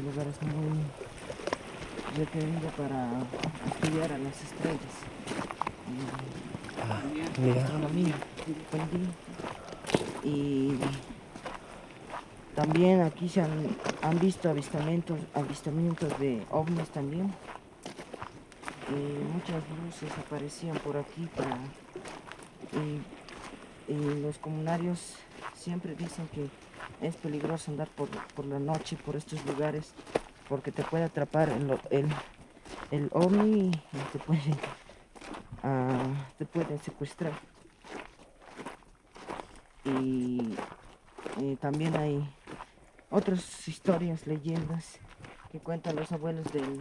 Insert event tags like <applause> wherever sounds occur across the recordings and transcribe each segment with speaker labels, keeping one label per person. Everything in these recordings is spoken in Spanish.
Speaker 1: Este lugar es muy requerido para estudiar a las estrellas.
Speaker 2: Ah, mira.
Speaker 1: astronomía. Y también aquí se han, han visto avistamientos, avistamientos de ovnis también. Y muchas luces aparecían por aquí para y, y los comunarios siempre dicen que es peligroso andar por, por la noche por estos lugares porque te puede atrapar el, el, el ovni y te puede, ah, te puede secuestrar. Y, y también hay otras historias, leyendas que cuentan los abuelos del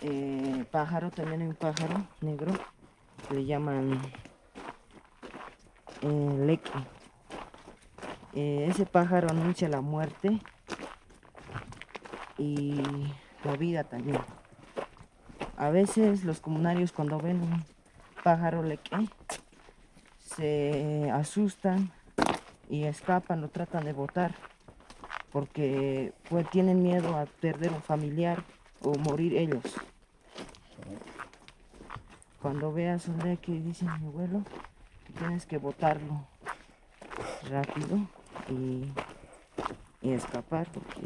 Speaker 1: eh, pájaro, también hay un pájaro negro que le llaman eh, leque. Eh, ese pájaro anuncia la muerte y la vida también. A veces los comunarios cuando ven un pájaro leque se asustan y escapan o tratan de botar porque pues, tienen miedo a perder un familiar o morir ellos. Cuando veas un leque, dice mi abuelo, tienes que botarlo rápido y, escapar porque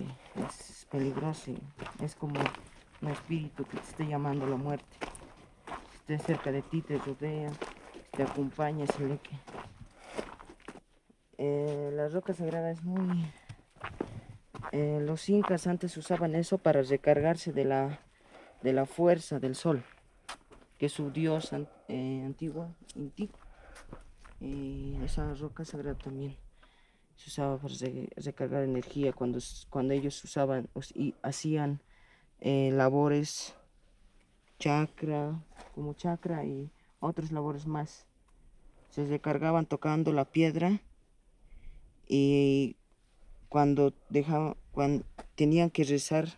Speaker 1: es peligroso y es como un espíritu que te esté llamando la muerte. Si esté cerca de ti, te rodea, te acompaña ese leque. Eh, la roca sagrada es muy... eh, los incas antes usaban eso para recargarse de la, de la fuerza del sol, que es su dios eh, antiguo, Inti. Y esa roca sagrada también se usaba para re- recargar energía cuando, cuando ellos usaban us- y hacían eh, labores chakra, como chakra y otras labores más. Se recargaban tocando la piedra y cuando dejaban, cuando tenían que rezar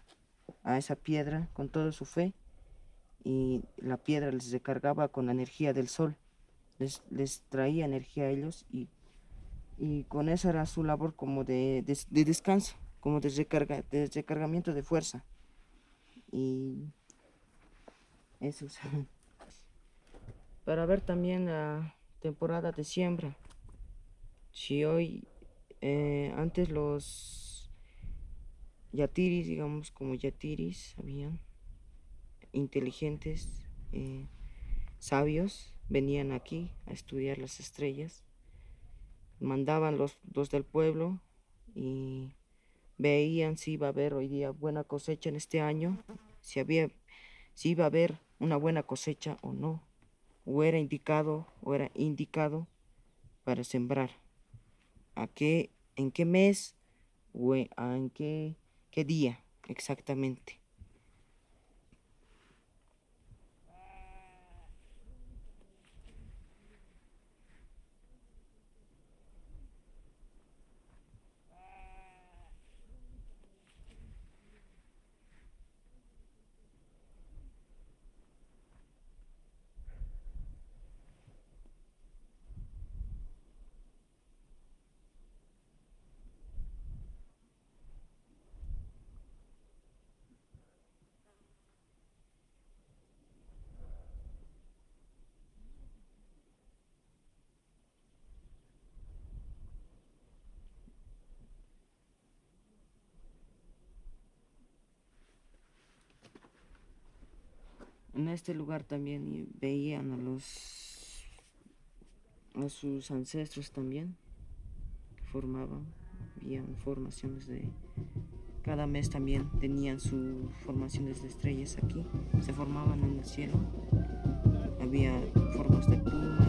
Speaker 1: a esa piedra con toda su fe y la piedra les recargaba con la energía del sol, les, les traía energía a ellos y, y con eso era su labor como de, de- de descanso, como de, recarga, de recargamiento de fuerza. Y eso usaban. <laughs> Para ver también la temporada de siembra. Si hoy, eh, antes los yatiris, digamos como yatiris, habían inteligentes, eh, sabios, venían aquí a estudiar las estrellas, mandaban los, los del pueblo y veían si iba a haber hoy día buena cosecha en este año, si había, si iba a haber una buena cosecha o no, o era indicado o era indicado para sembrar, a qué, en qué mes o en qué, qué día exactamente. Este lugar también y veían a los a sus ancestros también formaban, habían formaciones de cada mes también tenían sus formaciones de estrellas aquí, se formaban en el cielo. Había formas de pluma,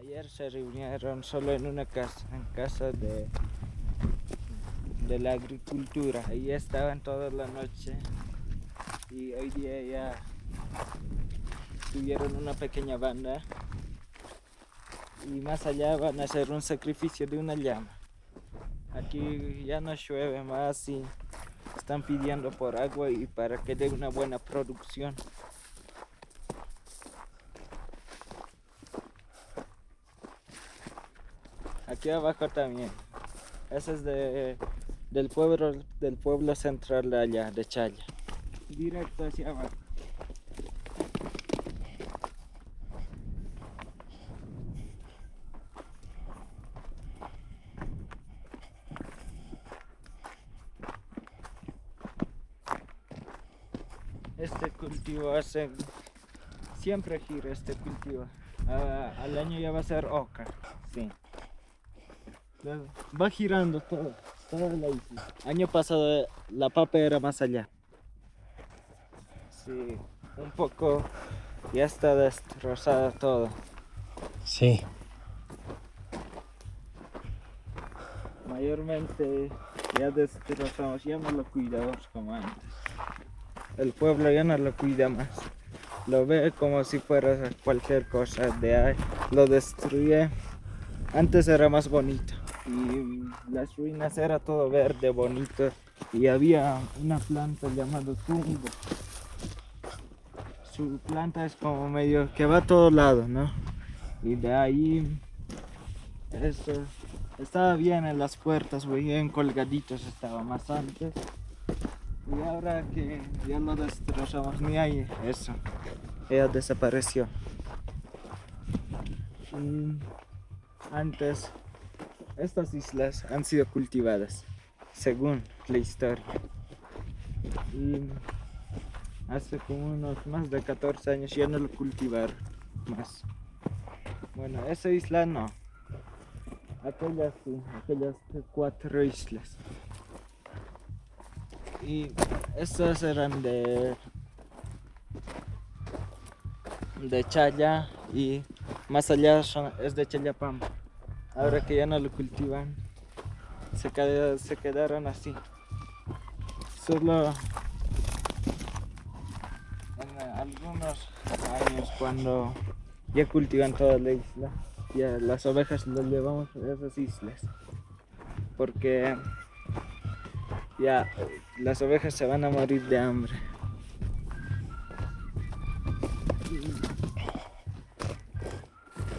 Speaker 2: Ayer se reunieron solo en una casa, en casa de, de la agricultura. Ahí estaban toda la noche y hoy día ya tuvieron una pequeña banda y más allá van a hacer un sacrificio de una llama. Aquí ya no llueve más y están pidiendo por agua y para que dé una buena producción. Aquí abajo también. Ese es de, del pueblo del pueblo central de allá, de Chaya. Directo hacia abajo. Este cultivo hace siempre gira este cultivo. Ah, al año ya va a ser oca, sí. Va girando todo, toda la isla. Año pasado la papa era más allá. Sí, un poco ya está destrozada todo.
Speaker 3: Sí.
Speaker 2: Mayormente ya destrozamos, ya no lo cuidamos como antes. El pueblo ya no lo cuida más. Lo ve como si fuera cualquier cosa de ahí. Lo destruye. Antes era más bonito. Y las ruinas era todo verde, bonito. Y había una planta llamada tumbo. Su planta es como medio que va a todos lados, ¿no? Y de ahí esto estaba bien en las puertas, bien colgaditos estaba más antes. Y ahora que ya no destrozamos ni hay eso, ella desapareció. Y antes estas islas han sido cultivadas, según la historia. Y hace como unos más de 14 años ya no lo cultivaron más. Bueno, esa isla no. Aquellas sí, aquellas cuatro islas. Y estas eran de de Chaya y más allá son- es de Chayapam. Ahora que ya no lo cultivan, se, queda- se quedaron así. Solo en algunos años cuando ya cultivan toda la isla, ya las ovejas las llevamos a esas islas. Porque ya las ovejas se van a morir de hambre.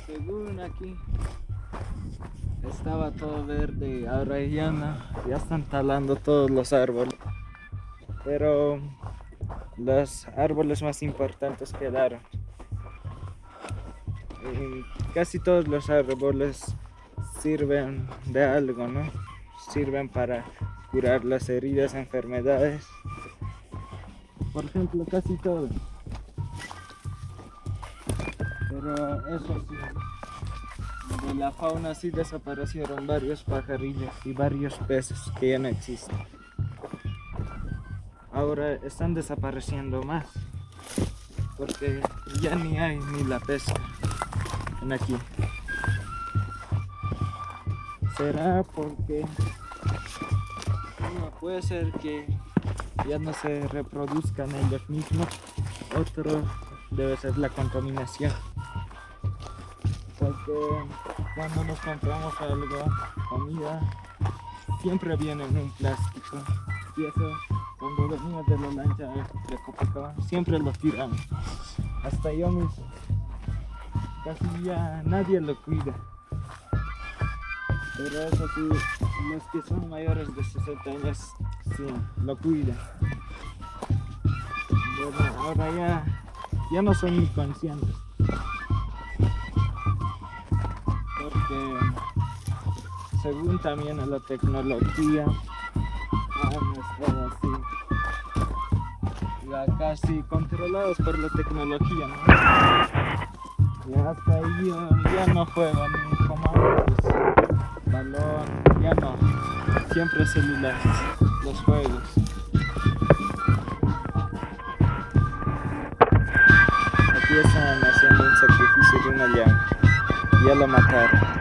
Speaker 2: Según aquí estaba todo verde, ahora ya no, ya están talando todos los árboles. Pero los árboles más importantes quedaron. Casi todos los árboles sirven de algo, ¿no? Sirven para curar las heridas, enfermedades. Por ejemplo, casi todo. Pero eso sí, de la fauna sí desaparecieron varios pajarillos y varios peces que ya no existen. Ahora están desapareciendo más porque ya ni hay ni la pesca en aquí. ¿Será porque bueno, puede ser que ya no se reproduzcan ellos mismos? Otro debe ser la contaminación. Porque cuando nos compramos algo, comida, siempre viene en un plástico. Y eso, cuando venimos de la lancha de Copacabana, siempre lo tiramos. Hasta yo mismo. Casi ya nadie lo cuida. Pero eso sí, los que son mayores de 60 años, sí, lo cuidan. Ahora ya, ya no son ni según también a la tecnología, han estado así, ya casi controlados por la tecnología, ¿no? Y hasta ahí ya, ya no juegan ni como antes, balón, ya no, siempre celulares, los juegos. Están haciendo un sacrificio de una llama.
Speaker 4: Ya lo mataron.